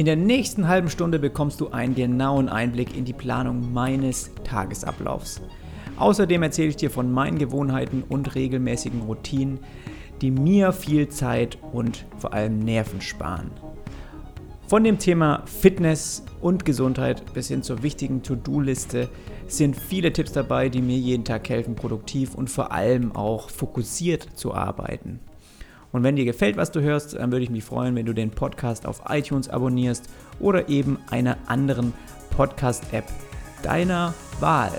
In der nächsten halben Stunde bekommst du einen genauen Einblick in die Planung meines Tagesablaufs. Außerdem erzähle ich dir von meinen Gewohnheiten und regelmäßigen Routinen, die mir viel Zeit und vor allem Nerven sparen. Von dem Thema Fitness und Gesundheit bis hin zur wichtigen To-Do-Liste sind viele Tipps dabei, die mir jeden Tag helfen, produktiv und vor allem auch fokussiert zu arbeiten. Und wenn dir gefällt, was du hörst, dann würde ich mich freuen, wenn du den Podcast auf iTunes abonnierst oder eben einer anderen Podcast-App deiner Wahl.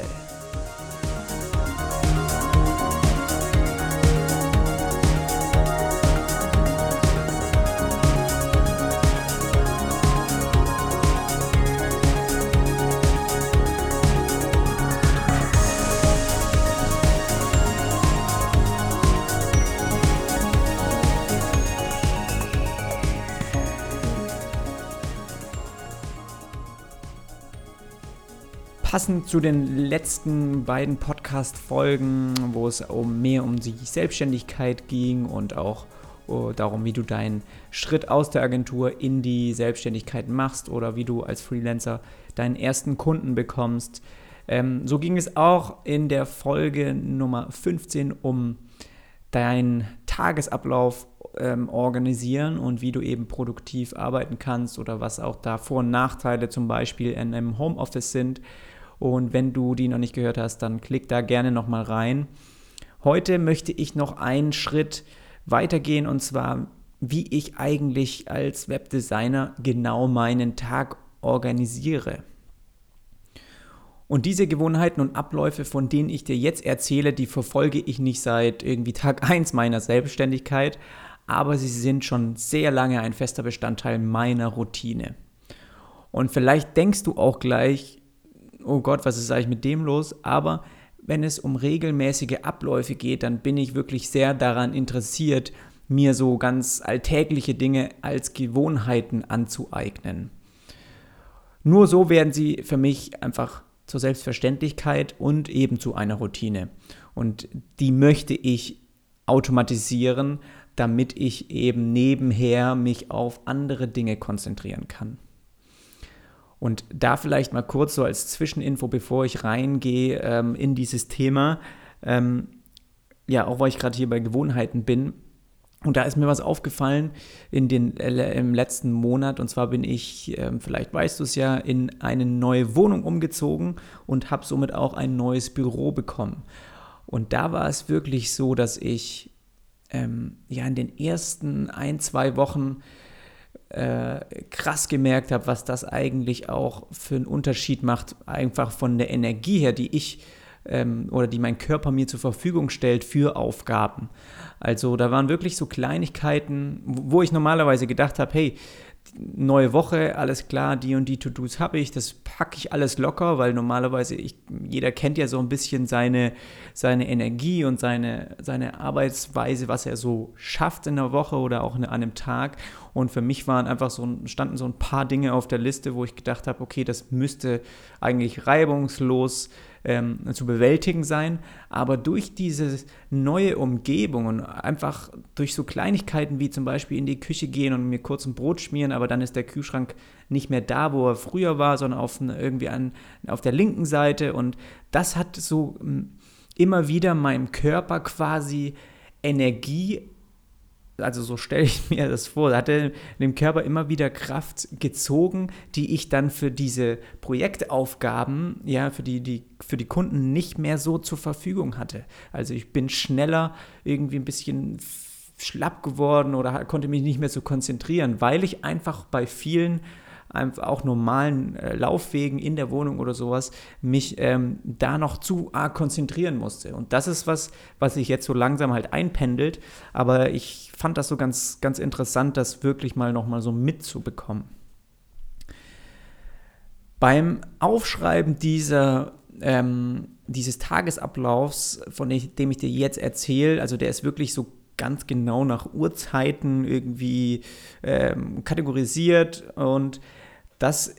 Passend zu den letzten beiden Podcast-Folgen, wo es um mehr um die Selbstständigkeit ging und auch uh, darum, wie du deinen Schritt aus der Agentur in die Selbstständigkeit machst oder wie du als Freelancer deinen ersten Kunden bekommst. Ähm, so ging es auch in der Folge Nummer 15 um deinen Tagesablauf ähm, organisieren und wie du eben produktiv arbeiten kannst oder was auch da Vor- und Nachteile zum Beispiel in einem Homeoffice sind. Und wenn du die noch nicht gehört hast, dann klick da gerne nochmal rein. Heute möchte ich noch einen Schritt weitergehen und zwar, wie ich eigentlich als Webdesigner genau meinen Tag organisiere. Und diese Gewohnheiten und Abläufe, von denen ich dir jetzt erzähle, die verfolge ich nicht seit irgendwie Tag 1 meiner Selbstständigkeit, aber sie sind schon sehr lange ein fester Bestandteil meiner Routine. Und vielleicht denkst du auch gleich, oh Gott, was ist eigentlich mit dem los? Aber wenn es um regelmäßige Abläufe geht, dann bin ich wirklich sehr daran interessiert, mir so ganz alltägliche Dinge als Gewohnheiten anzueignen. Nur so werden sie für mich einfach zur Selbstverständlichkeit und eben zu einer Routine. Und die möchte ich automatisieren, damit ich eben nebenher mich auf andere Dinge konzentrieren kann. Und da vielleicht mal kurz so als Zwischeninfo, bevor ich reingehe ähm, in dieses Thema, ähm, ja, auch weil ich gerade hier bei Gewohnheiten bin. Und da ist mir was aufgefallen in den, äh, im letzten Monat. Und zwar bin ich, äh, vielleicht weißt du es ja, in eine neue Wohnung umgezogen und habe somit auch ein neues Büro bekommen. Und da war es wirklich so, dass ich ähm, ja in den ersten ein, zwei Wochen äh, krass gemerkt habe, was das eigentlich auch für einen Unterschied macht, einfach von der Energie her, die ich ähm, oder die mein Körper mir zur Verfügung stellt für Aufgaben. Also da waren wirklich so Kleinigkeiten, wo ich normalerweise gedacht habe, hey, neue Woche, alles klar, die und die To-Dos habe ich, das packe ich alles locker, weil normalerweise, ich, jeder kennt ja so ein bisschen seine, seine Energie und seine, seine Arbeitsweise, was er so schafft in der Woche oder auch an einem Tag. Und für mich waren einfach so, standen so ein paar Dinge auf der Liste, wo ich gedacht habe, okay, das müsste eigentlich reibungslos ähm, zu bewältigen sein. Aber durch diese neue Umgebung und einfach durch so Kleinigkeiten wie zum Beispiel in die Küche gehen und mir kurz ein Brot schmieren, aber dann ist der Kühlschrank nicht mehr da, wo er früher war, sondern auf, irgendwie an, auf der linken Seite. Und das hat so immer wieder meinem Körper quasi Energie also so stelle ich mir das vor, hat er dem Körper immer wieder Kraft gezogen, die ich dann für diese Projektaufgaben, ja, für die, die, für die Kunden nicht mehr so zur Verfügung hatte. Also ich bin schneller irgendwie ein bisschen schlapp geworden oder konnte mich nicht mehr so konzentrieren, weil ich einfach bei vielen auch normalen äh, Laufwegen in der Wohnung oder sowas, mich ähm, da noch zu arg konzentrieren musste. Und das ist was, was sich jetzt so langsam halt einpendelt. Aber ich fand das so ganz, ganz interessant, das wirklich mal nochmal so mitzubekommen. Beim Aufschreiben dieser, ähm, dieses Tagesablaufs, von dem ich dir jetzt erzähle, also der ist wirklich so ganz genau nach Uhrzeiten irgendwie ähm, kategorisiert und das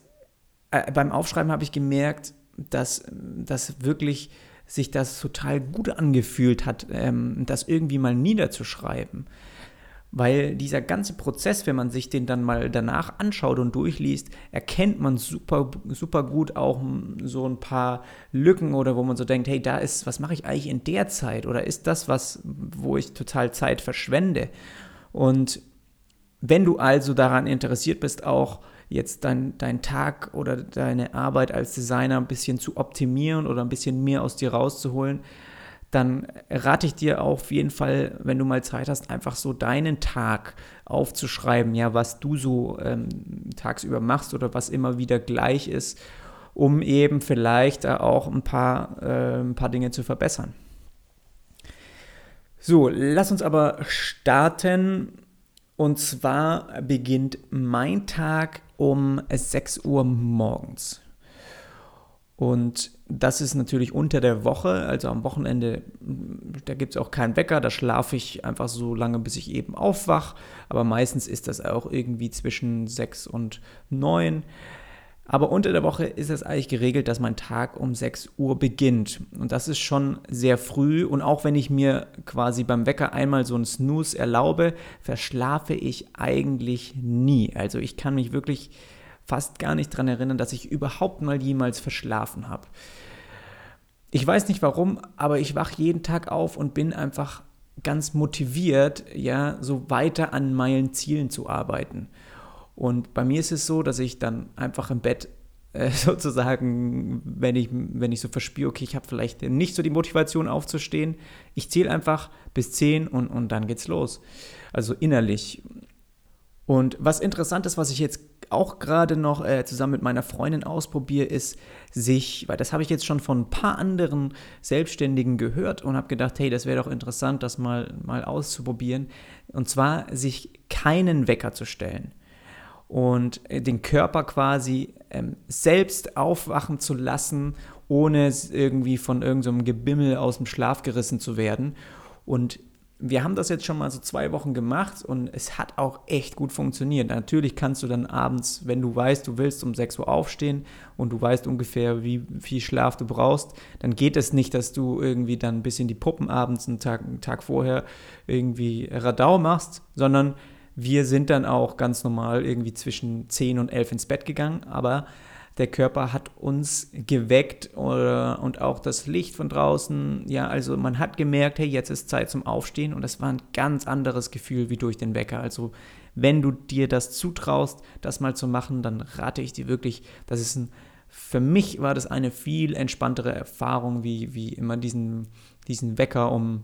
äh, beim Aufschreiben habe ich gemerkt, dass das wirklich sich das total gut angefühlt hat, ähm, das irgendwie mal niederzuschreiben. Weil dieser ganze Prozess, wenn man sich den dann mal danach anschaut und durchliest, erkennt man super, super gut auch so ein paar Lücken oder wo man so denkt, hey, da ist, was mache ich eigentlich in der Zeit oder ist das was, wo ich total Zeit verschwende? Und wenn du also daran interessiert bist, auch jetzt deinen dein Tag oder deine Arbeit als Designer ein bisschen zu optimieren oder ein bisschen mehr aus dir rauszuholen, dann rate ich dir auf jeden Fall, wenn du mal Zeit hast, einfach so deinen Tag aufzuschreiben, ja, was du so ähm, tagsüber machst oder was immer wieder gleich ist, um eben vielleicht auch ein paar, äh, ein paar Dinge zu verbessern. So, lass uns aber starten. Und zwar beginnt mein Tag um 6 Uhr morgens. Und das ist natürlich unter der Woche, also am Wochenende, da gibt es auch keinen Wecker, da schlafe ich einfach so lange, bis ich eben aufwach. Aber meistens ist das auch irgendwie zwischen 6 und 9. Aber unter der Woche ist es eigentlich geregelt, dass mein Tag um 6 Uhr beginnt. Und das ist schon sehr früh. Und auch wenn ich mir quasi beim Wecker einmal so einen Snooze erlaube, verschlafe ich eigentlich nie. Also ich kann mich wirklich fast gar nicht daran erinnern, dass ich überhaupt mal jemals verschlafen habe. Ich weiß nicht warum, aber ich wache jeden Tag auf und bin einfach ganz motiviert, ja, so weiter an meinen Zielen zu arbeiten. Und bei mir ist es so, dass ich dann einfach im Bett äh, sozusagen, wenn ich, wenn ich so verspüre, okay, ich habe vielleicht nicht so die Motivation aufzustehen, ich zähle einfach bis 10 und, und dann geht's los. Also innerlich. Und was interessant ist, was ich jetzt auch gerade noch äh, zusammen mit meiner Freundin ausprobiere, ist sich, weil das habe ich jetzt schon von ein paar anderen Selbstständigen gehört und habe gedacht, hey, das wäre doch interessant, das mal, mal auszuprobieren. Und zwar sich keinen Wecker zu stellen und äh, den Körper quasi ähm, selbst aufwachen zu lassen, ohne irgendwie von irgendeinem so Gebimmel aus dem Schlaf gerissen zu werden. Und wir haben das jetzt schon mal so zwei Wochen gemacht und es hat auch echt gut funktioniert. Natürlich kannst du dann abends, wenn du weißt, du willst um 6 Uhr aufstehen und du weißt ungefähr, wie viel Schlaf du brauchst, dann geht es nicht, dass du irgendwie dann ein bisschen die Puppen abends einen Tag, einen Tag vorher irgendwie Radau machst, sondern wir sind dann auch ganz normal irgendwie zwischen 10 und 11 ins Bett gegangen, aber der Körper hat uns geweckt oder, und auch das Licht von draußen. Ja, also man hat gemerkt, hey, jetzt ist Zeit zum Aufstehen und das war ein ganz anderes Gefühl wie durch den Wecker. Also wenn du dir das zutraust, das mal zu machen, dann rate ich dir wirklich, das ist ein für mich war das eine viel entspanntere Erfahrung, wie, wie immer diesen, diesen Wecker um,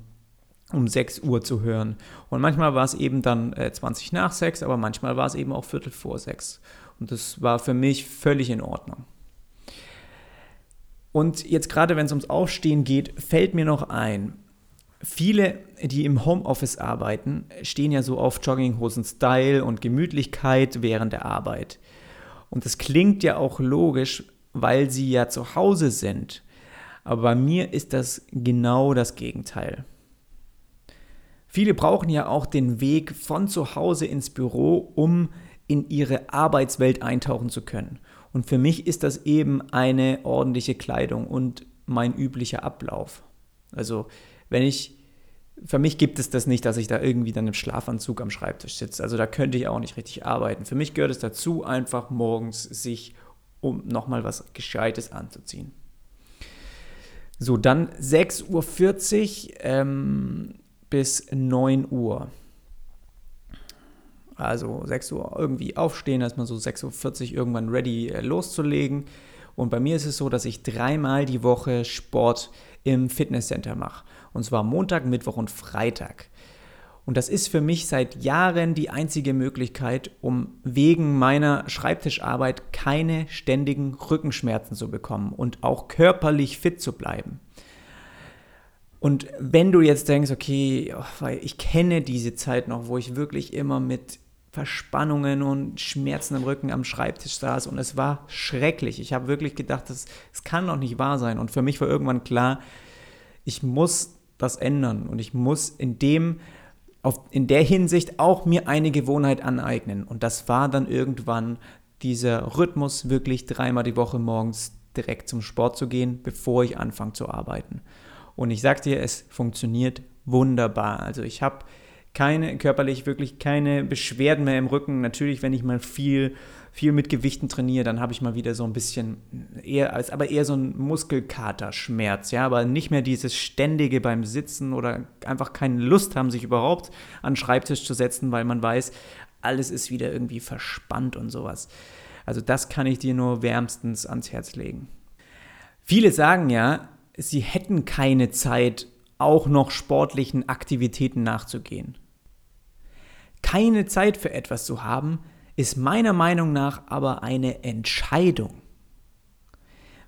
um 6 Uhr zu hören. Und manchmal war es eben dann äh, 20 nach 6, aber manchmal war es eben auch Viertel vor 6. Und das war für mich völlig in Ordnung. Und jetzt gerade wenn es ums Aufstehen geht, fällt mir noch ein, viele, die im Homeoffice arbeiten, stehen ja so auf Jogginghosen-Style und Gemütlichkeit während der Arbeit. Und das klingt ja auch logisch, weil sie ja zu Hause sind. Aber bei mir ist das genau das Gegenteil. Viele brauchen ja auch den Weg von zu Hause ins Büro, um in ihre Arbeitswelt eintauchen zu können. Und für mich ist das eben eine ordentliche Kleidung und mein üblicher Ablauf. Also wenn ich, für mich gibt es das nicht, dass ich da irgendwie dann im Schlafanzug am Schreibtisch sitze. Also da könnte ich auch nicht richtig arbeiten. Für mich gehört es dazu, einfach morgens sich um nochmal was Gescheites anzuziehen. So, dann 6.40 Uhr ähm, bis 9 Uhr. Also 6 Uhr irgendwie aufstehen, dass man so 6.40 Uhr irgendwann ready äh, loszulegen. Und bei mir ist es so, dass ich dreimal die Woche Sport im Fitnesscenter mache. Und zwar Montag, Mittwoch und Freitag. Und das ist für mich seit Jahren die einzige Möglichkeit, um wegen meiner Schreibtischarbeit keine ständigen Rückenschmerzen zu bekommen und auch körperlich fit zu bleiben. Und wenn du jetzt denkst, okay, weil ich kenne diese Zeit noch, wo ich wirklich immer mit Verspannungen und Schmerzen im Rücken am Schreibtisch saß und es war schrecklich. Ich habe wirklich gedacht, das, das kann doch nicht wahr sein. Und für mich war irgendwann klar, ich muss das ändern und ich muss in dem, auf, in der Hinsicht auch mir eine Gewohnheit aneignen. Und das war dann irgendwann dieser Rhythmus, wirklich dreimal die Woche morgens direkt zum Sport zu gehen, bevor ich anfange zu arbeiten. Und ich sage dir, es funktioniert wunderbar. Also ich habe keine, körperlich wirklich keine Beschwerden mehr im Rücken. Natürlich, wenn ich mal viel, viel mit Gewichten trainiere, dann habe ich mal wieder so ein bisschen, eher, aber eher so ein Muskelkaterschmerz, ja, aber nicht mehr dieses ständige beim Sitzen oder einfach keine Lust haben, sich überhaupt an den Schreibtisch zu setzen, weil man weiß, alles ist wieder irgendwie verspannt und sowas. Also das kann ich dir nur wärmstens ans Herz legen. Viele sagen ja, sie hätten keine Zeit, auch noch sportlichen Aktivitäten nachzugehen. Keine Zeit für etwas zu haben, ist meiner Meinung nach aber eine Entscheidung.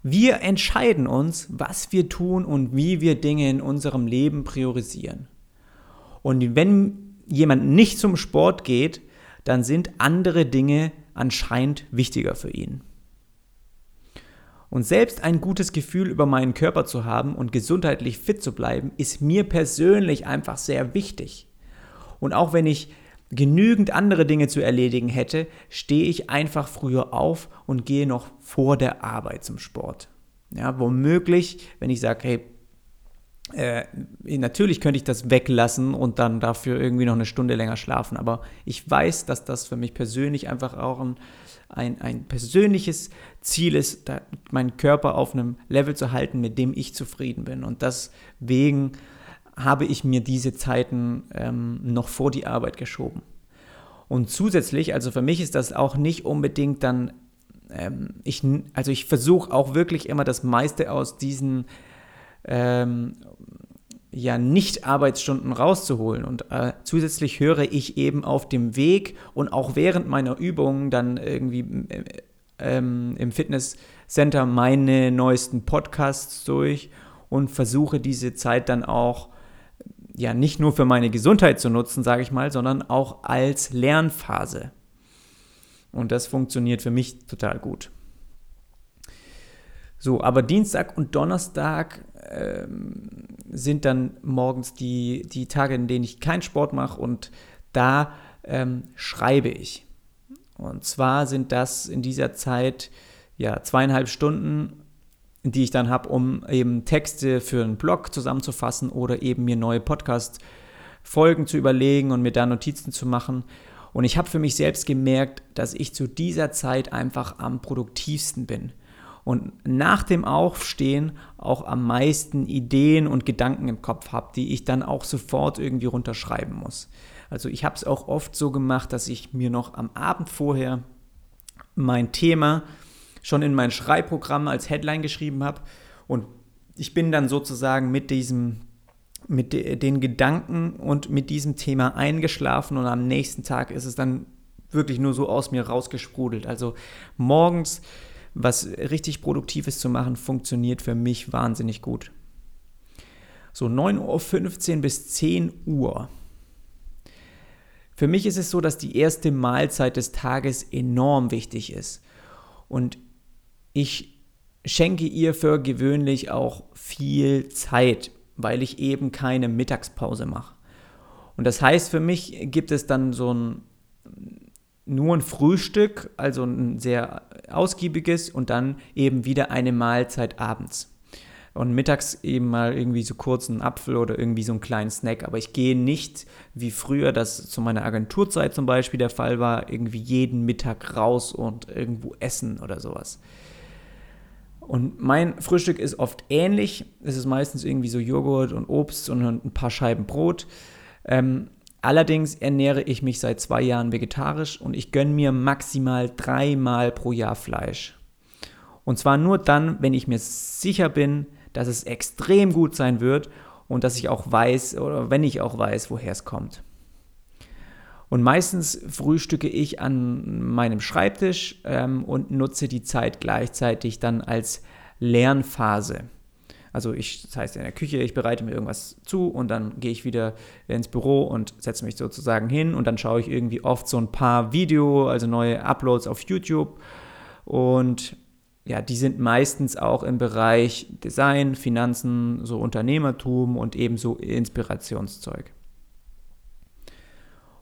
Wir entscheiden uns, was wir tun und wie wir Dinge in unserem Leben priorisieren. Und wenn jemand nicht zum Sport geht, dann sind andere Dinge anscheinend wichtiger für ihn. Und selbst ein gutes Gefühl über meinen Körper zu haben und gesundheitlich fit zu bleiben, ist mir persönlich einfach sehr wichtig. Und auch wenn ich genügend andere Dinge zu erledigen hätte, stehe ich einfach früher auf und gehe noch vor der Arbeit zum Sport. Ja, womöglich, wenn ich sage, hey, äh, natürlich könnte ich das weglassen und dann dafür irgendwie noch eine Stunde länger schlafen, aber ich weiß, dass das für mich persönlich einfach auch ein, ein, ein persönliches Ziel ist, meinen Körper auf einem Level zu halten, mit dem ich zufrieden bin. Und deswegen habe ich mir diese Zeiten ähm, noch vor die Arbeit geschoben. Und zusätzlich, also für mich ist das auch nicht unbedingt dann, ähm, ich, also ich versuche auch wirklich immer das meiste aus diesen ähm, ja nicht Arbeitsstunden rauszuholen. Und äh, zusätzlich höre ich eben auf dem Weg und auch während meiner Übungen dann irgendwie äh, ähm, im Fitnesscenter meine neuesten Podcasts durch und versuche diese Zeit dann auch ja nicht nur für meine Gesundheit zu nutzen, sage ich mal, sondern auch als Lernphase. Und das funktioniert für mich total gut. So, aber Dienstag und Donnerstag ähm, sind dann morgens die, die Tage, in denen ich keinen Sport mache und da ähm, schreibe ich. Und zwar sind das in dieser Zeit ja zweieinhalb Stunden die ich dann habe, um eben Texte für einen Blog zusammenzufassen oder eben mir neue Podcast-Folgen zu überlegen und mir da Notizen zu machen. Und ich habe für mich selbst gemerkt, dass ich zu dieser Zeit einfach am produktivsten bin und nach dem Aufstehen auch am meisten Ideen und Gedanken im Kopf habe, die ich dann auch sofort irgendwie runterschreiben muss. Also ich habe es auch oft so gemacht, dass ich mir noch am Abend vorher mein Thema schon in mein Schreibprogramm als Headline geschrieben habe. Und ich bin dann sozusagen mit diesem, mit den Gedanken und mit diesem Thema eingeschlafen und am nächsten Tag ist es dann wirklich nur so aus mir rausgesprudelt. Also morgens was richtig Produktives zu machen, funktioniert für mich wahnsinnig gut. So 9.15 Uhr bis 10 Uhr. Für mich ist es so, dass die erste Mahlzeit des Tages enorm wichtig ist. Und ich schenke ihr für gewöhnlich auch viel Zeit, weil ich eben keine Mittagspause mache. Und das heißt, für mich gibt es dann so ein nur ein Frühstück, also ein sehr ausgiebiges und dann eben wieder eine Mahlzeit abends. Und mittags eben mal irgendwie so kurz einen Apfel oder irgendwie so einen kleinen Snack. Aber ich gehe nicht, wie früher das zu meiner Agenturzeit zum Beispiel der Fall war, irgendwie jeden Mittag raus und irgendwo essen oder sowas. Und mein Frühstück ist oft ähnlich. Es ist meistens irgendwie so Joghurt und Obst und ein paar Scheiben Brot. Ähm, allerdings ernähre ich mich seit zwei Jahren vegetarisch und ich gönne mir maximal dreimal pro Jahr Fleisch. Und zwar nur dann, wenn ich mir sicher bin, dass es extrem gut sein wird und dass ich auch weiß, oder wenn ich auch weiß, woher es kommt. Und meistens frühstücke ich an meinem Schreibtisch ähm, und nutze die Zeit gleichzeitig dann als Lernphase. Also ich, das heißt in der Küche, ich bereite mir irgendwas zu und dann gehe ich wieder ins Büro und setze mich sozusagen hin und dann schaue ich irgendwie oft so ein paar Video, also neue Uploads auf YouTube und ja, die sind meistens auch im Bereich Design, Finanzen, so Unternehmertum und ebenso Inspirationszeug.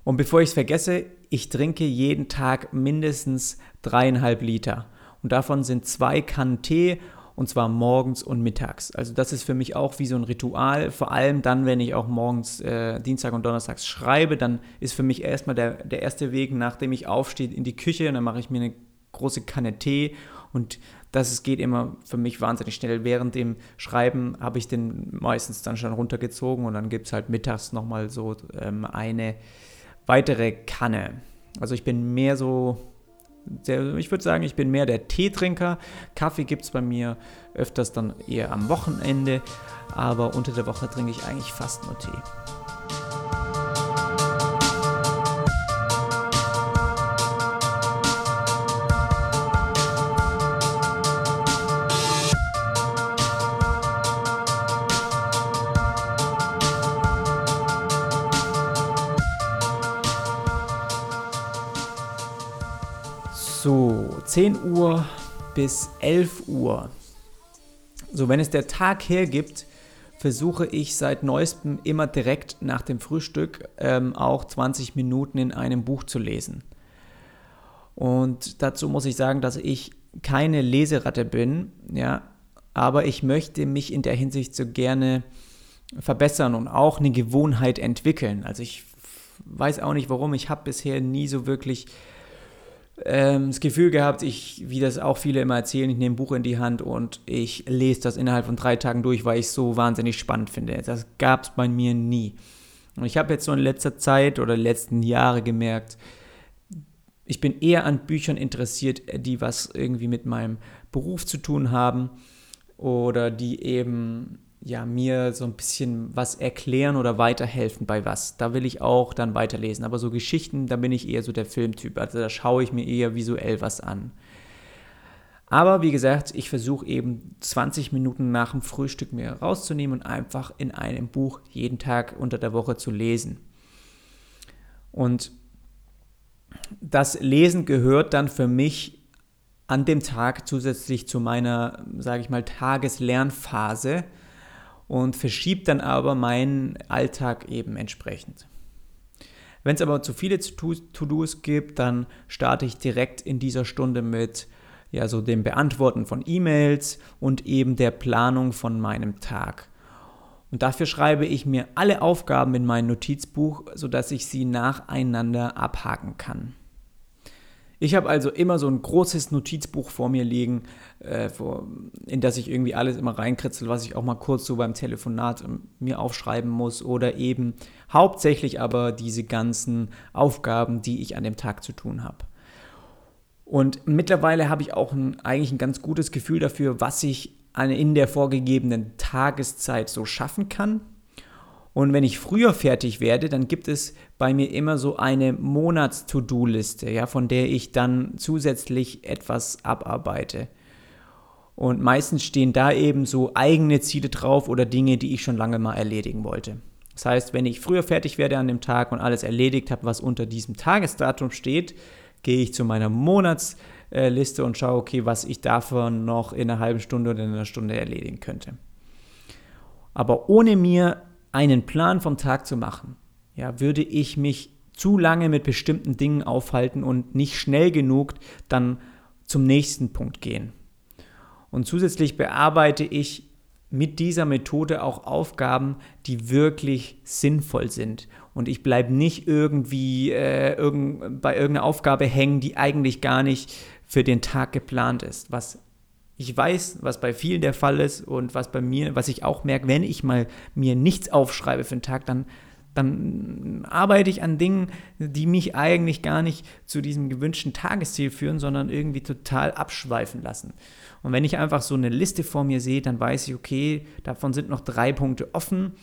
Und bevor ich es vergesse, ich trinke jeden Tag mindestens dreieinhalb Liter. Und davon sind zwei Kannen Tee und zwar morgens und mittags. Also das ist für mich auch wie so ein Ritual, vor allem dann, wenn ich auch morgens äh, Dienstag und Donnerstags schreibe, dann ist für mich erstmal der, der erste Weg, nachdem ich aufstehe, in die Küche und dann mache ich mir eine große Kanne Tee und das geht immer für mich wahnsinnig schnell. Während dem Schreiben habe ich den meistens dann schon runtergezogen und dann gibt es halt mittags nochmal so ähm, eine weitere Kanne. Also ich bin mehr so der, ich würde sagen, ich bin mehr der Teetrinker. Kaffee gibt es bei mir öfters dann eher am Wochenende, aber unter der Woche trinke ich eigentlich fast nur Tee. So, 10 Uhr bis 11 Uhr. So, wenn es der Tag hergibt, versuche ich seit neuestem immer direkt nach dem Frühstück ähm, auch 20 Minuten in einem Buch zu lesen. Und dazu muss ich sagen, dass ich keine Leseratte bin, ja, aber ich möchte mich in der Hinsicht so gerne verbessern und auch eine Gewohnheit entwickeln. Also ich weiß auch nicht warum, ich habe bisher nie so wirklich ähm, das Gefühl gehabt, ich, wie das auch viele immer erzählen, ich nehme ein Buch in die Hand und ich lese das innerhalb von drei Tagen durch, weil ich es so wahnsinnig spannend finde. Das gab es bei mir nie. Und ich habe jetzt so in letzter Zeit oder letzten Jahre gemerkt, ich bin eher an Büchern interessiert, die was irgendwie mit meinem Beruf zu tun haben oder die eben ja, mir so ein bisschen was erklären oder weiterhelfen bei was. Da will ich auch dann weiterlesen. Aber so Geschichten, da bin ich eher so der Filmtyp. Also da schaue ich mir eher visuell was an. Aber wie gesagt, ich versuche eben 20 Minuten nach dem Frühstück mir rauszunehmen und einfach in einem Buch jeden Tag unter der Woche zu lesen. Und das Lesen gehört dann für mich an dem Tag zusätzlich zu meiner, sage ich mal, Tageslernphase und verschiebt dann aber meinen Alltag eben entsprechend. Wenn es aber zu viele To-Dos gibt, dann starte ich direkt in dieser Stunde mit ja, so dem Beantworten von E-Mails und eben der Planung von meinem Tag. Und dafür schreibe ich mir alle Aufgaben in mein Notizbuch, sodass ich sie nacheinander abhaken kann. Ich habe also immer so ein großes Notizbuch vor mir liegen, äh, vor, in das ich irgendwie alles immer reinkritzel, was ich auch mal kurz so beim Telefonat ähm, mir aufschreiben muss oder eben hauptsächlich aber diese ganzen Aufgaben, die ich an dem Tag zu tun habe. Und mittlerweile habe ich auch ein, eigentlich ein ganz gutes Gefühl dafür, was ich in der vorgegebenen Tageszeit so schaffen kann und wenn ich früher fertig werde, dann gibt es bei mir immer so eine Monats-To-Do-Liste, ja, von der ich dann zusätzlich etwas abarbeite. Und meistens stehen da eben so eigene Ziele drauf oder Dinge, die ich schon lange mal erledigen wollte. Das heißt, wenn ich früher fertig werde an dem Tag und alles erledigt habe, was unter diesem Tagesdatum steht, gehe ich zu meiner Monatsliste und schaue, okay, was ich davon noch in einer halben Stunde oder in einer Stunde erledigen könnte. Aber ohne mir einen Plan vom Tag zu machen, ja, würde ich mich zu lange mit bestimmten Dingen aufhalten und nicht schnell genug dann zum nächsten Punkt gehen. Und zusätzlich bearbeite ich mit dieser Methode auch Aufgaben, die wirklich sinnvoll sind. Und ich bleibe nicht irgendwie äh, irgend, bei irgendeiner Aufgabe hängen, die eigentlich gar nicht für den Tag geplant ist, was ich weiß, was bei vielen der Fall ist und was bei mir, was ich auch merke, wenn ich mal mir nichts aufschreibe für den Tag, dann, dann arbeite ich an Dingen, die mich eigentlich gar nicht zu diesem gewünschten Tagesziel führen, sondern irgendwie total abschweifen lassen. Und wenn ich einfach so eine Liste vor mir sehe, dann weiß ich, okay, davon sind noch drei Punkte offen.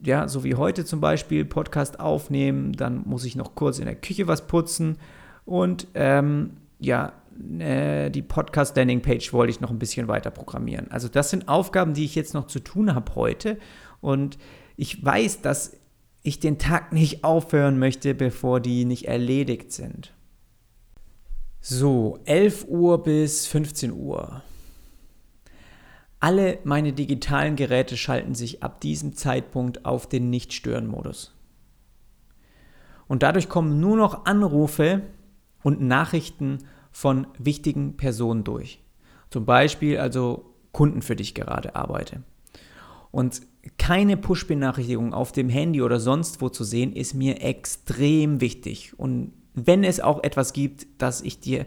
Ja, so wie heute zum Beispiel Podcast aufnehmen, dann muss ich noch kurz in der Küche was putzen und ähm, ja, äh, die Podcast-Landing-Page wollte ich noch ein bisschen weiter programmieren. Also das sind Aufgaben, die ich jetzt noch zu tun habe heute. Und ich weiß, dass ich den Tag nicht aufhören möchte, bevor die nicht erledigt sind. So, 11 Uhr bis 15 Uhr. Alle meine digitalen Geräte schalten sich ab diesem Zeitpunkt auf den Nicht-Stören-Modus. Und dadurch kommen nur noch Anrufe und Nachrichten von wichtigen Personen durch. Zum Beispiel also Kunden für dich gerade arbeite. Und keine Push-Benachrichtigung auf dem Handy oder sonst wo zu sehen, ist mir extrem wichtig. Und wenn es auch etwas gibt, das ich dir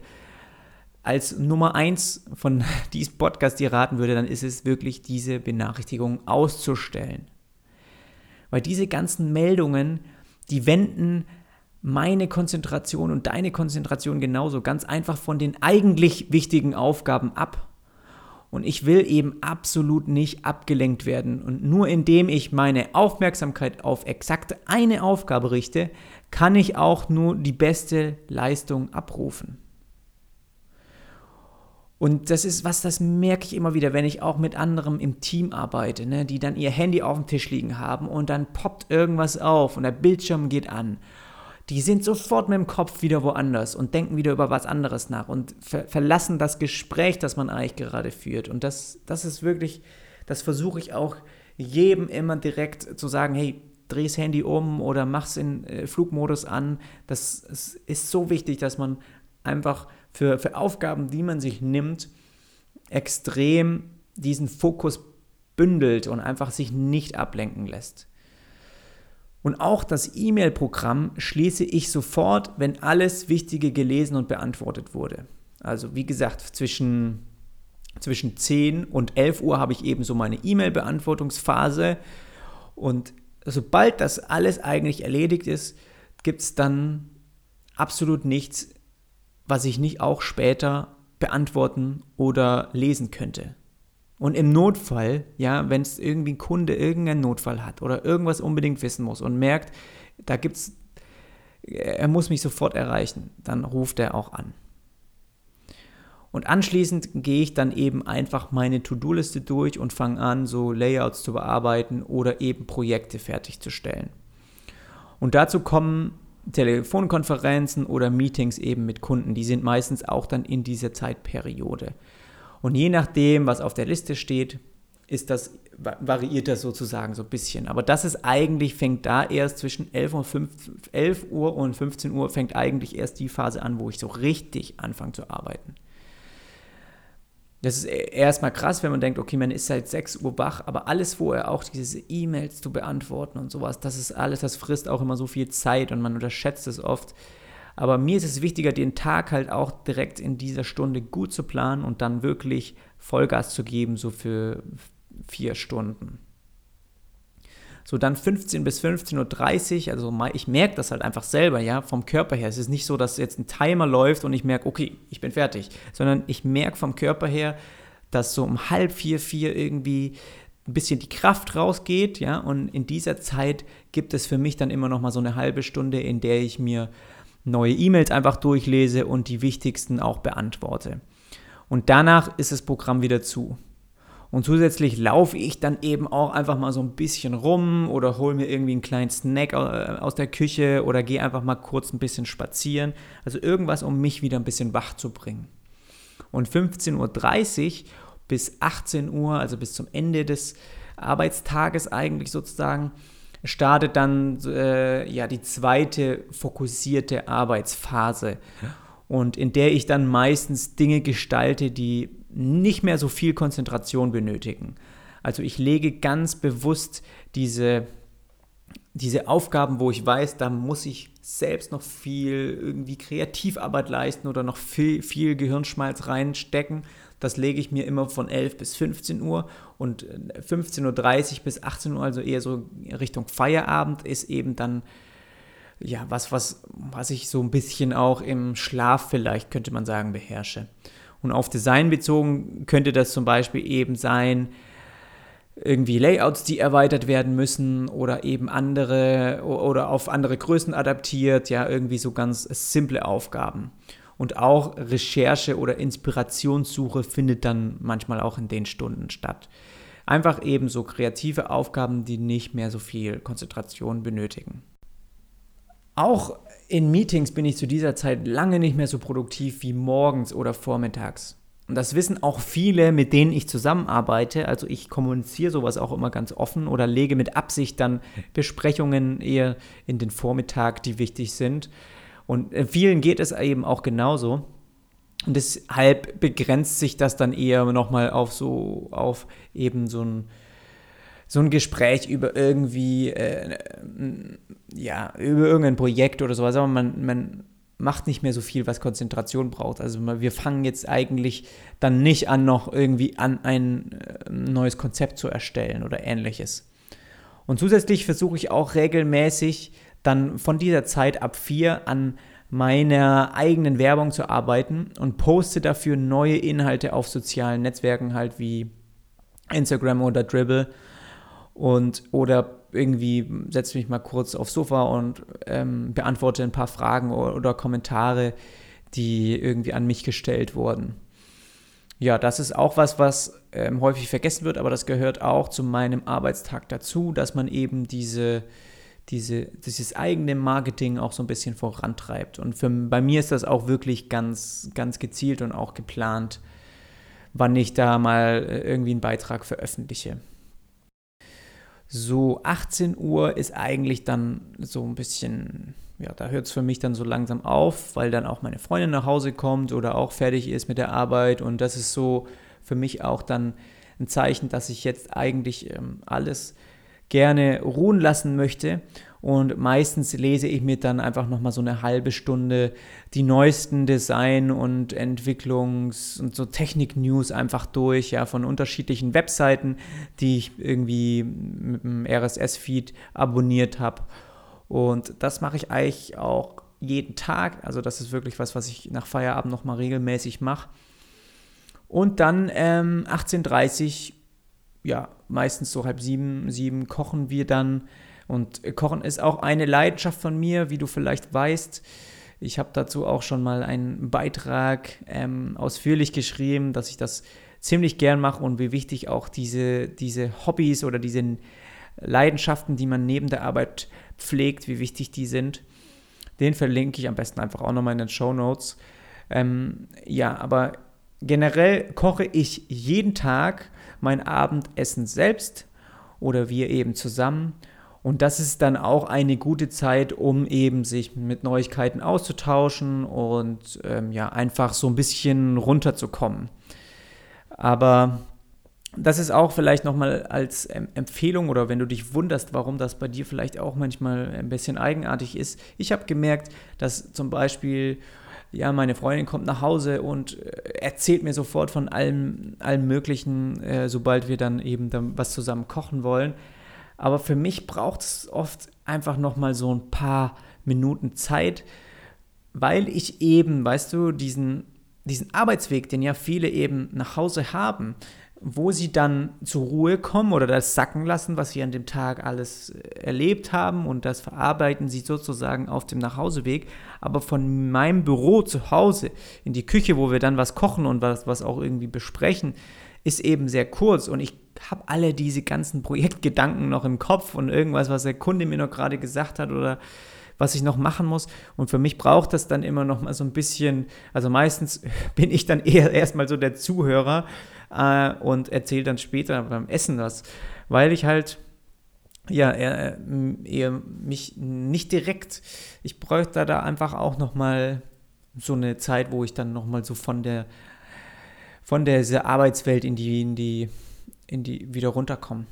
als Nummer eins von diesem Podcast dir raten würde, dann ist es wirklich diese Benachrichtigung auszustellen. Weil diese ganzen Meldungen, die wenden meine Konzentration und deine Konzentration genauso ganz einfach von den eigentlich wichtigen Aufgaben ab. Und ich will eben absolut nicht abgelenkt werden. Und nur indem ich meine Aufmerksamkeit auf exakt eine Aufgabe richte, kann ich auch nur die beste Leistung abrufen. Und das ist was, das merke ich immer wieder, wenn ich auch mit anderen im Team arbeite, ne, die dann ihr Handy auf dem Tisch liegen haben und dann poppt irgendwas auf und der Bildschirm geht an die sind sofort mit dem Kopf wieder woanders und denken wieder über was anderes nach und ver verlassen das Gespräch, das man eigentlich gerade führt. Und das, das ist wirklich, das versuche ich auch jedem immer direkt zu sagen, hey, dreh das Handy um oder mach's in äh, Flugmodus an. Das ist so wichtig, dass man einfach für, für Aufgaben, die man sich nimmt, extrem diesen Fokus bündelt und einfach sich nicht ablenken lässt. Und auch das E-Mail-Programm schließe ich sofort, wenn alles Wichtige gelesen und beantwortet wurde. Also wie gesagt, zwischen, zwischen 10 und 11 Uhr habe ich eben so meine E-Mail-Beantwortungsphase. Und sobald das alles eigentlich erledigt ist, gibt es dann absolut nichts, was ich nicht auch später beantworten oder lesen könnte. Und im Notfall, ja, wenn es irgendwie ein Kunde irgendeinen Notfall hat oder irgendwas unbedingt wissen muss und merkt, da gibt's, er muss mich sofort erreichen, dann ruft er auch an. Und anschließend gehe ich dann eben einfach meine To-Do-Liste durch und fange an, so Layouts zu bearbeiten oder eben Projekte fertigzustellen. Und dazu kommen Telefonkonferenzen oder Meetings eben mit Kunden. Die sind meistens auch dann in dieser Zeitperiode. Und je nachdem, was auf der Liste steht, ist das, variiert das sozusagen so ein bisschen. Aber das ist eigentlich, fängt da erst zwischen 11 Uhr, 5, 11 Uhr und 15 Uhr, fängt eigentlich erst die Phase an, wo ich so richtig anfange zu arbeiten. Das ist e-, erstmal krass, wenn man denkt, okay, man ist seit 6 Uhr wach, aber alles vorher auch diese E-Mails zu beantworten und sowas, das ist alles, das frisst auch immer so viel Zeit und man unterschätzt es oft. Aber mir ist es wichtiger, den Tag halt auch direkt in dieser Stunde gut zu planen und dann wirklich Vollgas zu geben, so für vier Stunden. So dann 15 bis 15.30 Uhr, also ich merke das halt einfach selber, ja, vom Körper her. Es ist nicht so, dass jetzt ein Timer läuft und ich merke, okay, ich bin fertig, sondern ich merke vom Körper her, dass so um halb vier, vier irgendwie ein bisschen die Kraft rausgeht, ja, und in dieser Zeit gibt es für mich dann immer noch mal so eine halbe Stunde, in der ich mir neue E-Mails einfach durchlese und die wichtigsten auch beantworte. Und danach ist das Programm wieder zu. Und zusätzlich laufe ich dann eben auch einfach mal so ein bisschen rum oder hole mir irgendwie einen kleinen Snack aus der Küche oder gehe einfach mal kurz ein bisschen spazieren. Also irgendwas, um mich wieder ein bisschen wach zu bringen. Und 15.30 Uhr bis 18 Uhr, also bis zum Ende des Arbeitstages eigentlich sozusagen, startet dann äh, ja die zweite fokussierte Arbeitsphase. Und in der ich dann meistens Dinge gestalte, die nicht mehr so viel Konzentration benötigen. Also ich lege ganz bewusst diese, diese Aufgaben, wo ich weiß, da muss ich selbst noch viel irgendwie Kreativarbeit leisten oder noch viel, viel Gehirnschmalz reinstecken, das lege ich mir immer von 11 bis 15 Uhr und 15.30 Uhr bis 18 Uhr, also eher so Richtung Feierabend, ist eben dann ja was, was, was ich so ein bisschen auch im Schlaf vielleicht, könnte man sagen, beherrsche. Und auf Design bezogen könnte das zum Beispiel eben sein, irgendwie Layouts, die erweitert werden müssen oder eben andere oder auf andere Größen adaptiert, ja, irgendwie so ganz simple Aufgaben. Und auch Recherche oder Inspirationssuche findet dann manchmal auch in den Stunden statt. Einfach eben so kreative Aufgaben, die nicht mehr so viel Konzentration benötigen. Auch in Meetings bin ich zu dieser Zeit lange nicht mehr so produktiv wie morgens oder vormittags. Und das wissen auch viele, mit denen ich zusammenarbeite. Also ich kommuniziere sowas auch immer ganz offen oder lege mit Absicht dann Besprechungen eher in den Vormittag, die wichtig sind. Und vielen geht es eben auch genauso. Und deshalb begrenzt sich das dann eher nochmal auf so, auf eben so ein, so ein Gespräch über irgendwie, äh, ja, über irgendein Projekt oder sowas, aber man, man macht nicht mehr so viel, was Konzentration braucht. Also wir fangen jetzt eigentlich dann nicht an, noch irgendwie an ein äh, neues Konzept zu erstellen oder ähnliches. Und zusätzlich versuche ich auch regelmäßig dann von dieser Zeit ab vier an meiner eigenen Werbung zu arbeiten und poste dafür neue Inhalte auf sozialen Netzwerken halt wie Instagram oder Dribble und oder irgendwie setze mich mal kurz aufs Sofa und ähm, beantworte ein paar Fragen oder, oder Kommentare, die irgendwie an mich gestellt wurden. Ja, das ist auch was, was ähm, häufig vergessen wird, aber das gehört auch zu meinem Arbeitstag dazu, dass man eben diese, diese, dieses eigene Marketing auch so ein bisschen vorantreibt. Und für, bei mir ist das auch wirklich ganz, ganz gezielt und auch geplant, wann ich da mal äh, irgendwie einen Beitrag veröffentliche. So 18 Uhr ist eigentlich dann so ein bisschen, ja, da hört es für mich dann so langsam auf, weil dann auch meine Freundin nach Hause kommt oder auch fertig ist mit der Arbeit. Und das ist so für mich auch dann ein Zeichen, dass ich jetzt eigentlich ähm, alles gerne ruhen lassen möchte. Und meistens lese ich mir dann einfach nochmal so eine halbe Stunde die neuesten Design- und Entwicklungs- und so Technik-News einfach durch, ja, von unterschiedlichen Webseiten, die ich irgendwie mit dem RSS-Feed abonniert habe. Und das mache ich eigentlich auch jeden Tag. Also das ist wirklich was, was ich nach Feierabend nochmal regelmäßig mache. Und dann ähm, 18.30 Uhr ja, meistens so halb sieben, sieben kochen wir dann. Und Kochen ist auch eine Leidenschaft von mir, wie du vielleicht weißt. Ich habe dazu auch schon mal einen Beitrag ähm, ausführlich geschrieben, dass ich das ziemlich gern mache und wie wichtig auch diese, diese Hobbys oder diese Leidenschaften, die man neben der Arbeit pflegt, wie wichtig die sind. Den verlinke ich am besten einfach auch nochmal in den Show Notes. Ähm, ja, aber generell koche ich jeden Tag mein Abendessen selbst oder wir eben zusammen. Und das ist dann auch eine gute Zeit, um eben sich mit Neuigkeiten auszutauschen und ähm, ja, einfach so ein bisschen runterzukommen. Aber das ist auch vielleicht nochmal als Empfehlung oder wenn du dich wunderst, warum das bei dir vielleicht auch manchmal ein bisschen eigenartig ist. Ich habe gemerkt, dass zum Beispiel ja, meine Freundin kommt nach Hause und äh, erzählt mir sofort von allem, allem Möglichen, äh, sobald wir dann eben dann was zusammen kochen wollen. Aber für mich braucht es oft einfach nochmal so ein paar Minuten Zeit, weil ich eben, weißt du, diesen, diesen Arbeitsweg, den ja viele eben nach Hause haben, wo sie dann zur Ruhe kommen oder das sacken lassen, was sie an dem Tag alles äh, erlebt haben und das verarbeiten sie sozusagen auf dem Nachhauseweg. Aber von meinem Büro zu Hause in die Küche, wo wir dann was kochen und was, was auch irgendwie besprechen, ist eben sehr kurz und ich habe alle diese ganzen Projektgedanken noch im Kopf und irgendwas, was der Kunde mir noch gerade gesagt hat oder was ich noch machen muss. Und für mich braucht das dann immer noch mal so ein bisschen, also meistens bin ich dann eher erstmal so der Zuhörer äh, und erzähle dann später beim Essen was, weil ich halt ja, eher, eher mich nicht direkt, ich bräuchte da einfach auch noch mal so eine Zeit, wo ich dann noch mal so von der von dieser Arbeitswelt in die in die in die wieder runterkomme.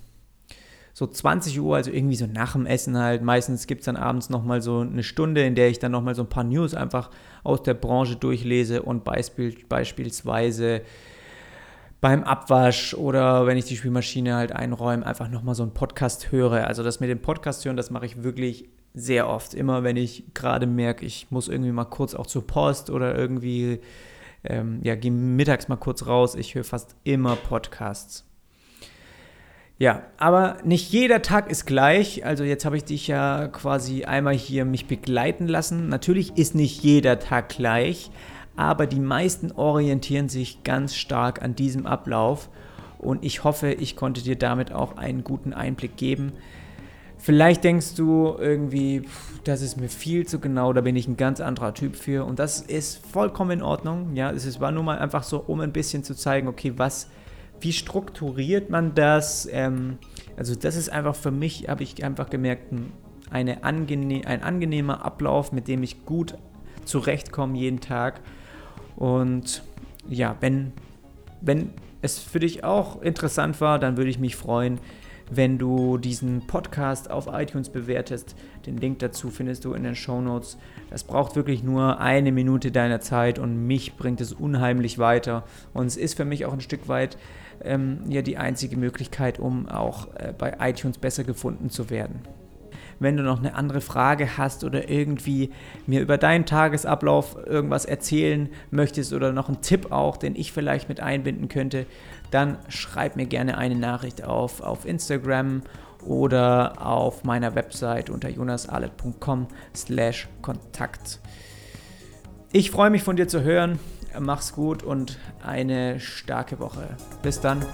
So 20 Uhr, also irgendwie so nach dem Essen halt. Meistens gibt es dann abends nochmal so eine Stunde, in der ich dann nochmal so ein paar News einfach aus der Branche durchlese und beispiel, beispielsweise beim Abwasch oder wenn ich die Spielmaschine halt einräume, einfach nochmal so einen Podcast höre. Also das mit dem Podcast hören, das mache ich wirklich sehr oft. Immer wenn ich gerade merke, ich muss irgendwie mal kurz auch zur Post oder irgendwie, ähm, ja, gehe mittags mal kurz raus. Ich höre fast immer Podcasts. Ja, aber nicht jeder Tag ist gleich. Also jetzt habe ich dich ja quasi einmal hier mich begleiten lassen. Natürlich ist nicht jeder Tag gleich aber die meisten orientieren sich ganz stark an diesem Ablauf und ich hoffe, ich konnte dir damit auch einen guten Einblick geben. Vielleicht denkst du irgendwie, das ist mir viel zu genau, da bin ich ein ganz anderer Typ für und das ist vollkommen in Ordnung. Ja, es war nur mal einfach so, um ein bisschen zu zeigen, okay, was, wie strukturiert man das? Ähm, also das ist einfach für mich, habe ich einfach gemerkt, eine angenehm, ein angenehmer Ablauf, mit dem ich gut zurechtkomme jeden Tag Und ja, wenn, wenn es für dich auch interessant war, dann würde ich mich freuen, wenn du diesen Podcast auf iTunes bewertest. Den Link dazu findest du in den Show Notes. Das braucht wirklich nur eine Minute deiner Zeit und mich bringt es unheimlich weiter. Und es ist für mich auch ein Stück weit ähm, ja die einzige Möglichkeit, um auch äh, bei iTunes besser gefunden zu werden. Wenn du noch eine andere Frage hast oder irgendwie mir über deinen Tagesablauf irgendwas erzählen möchtest oder noch einen Tipp auch, den ich vielleicht mit einbinden könnte, dann schreib mir gerne eine Nachricht auf, auf Instagram oder auf meiner Website unter jonasalet.com slash Kontakt. Ich freue mich von dir zu hören. Mach's gut und eine starke Woche. Bis dann.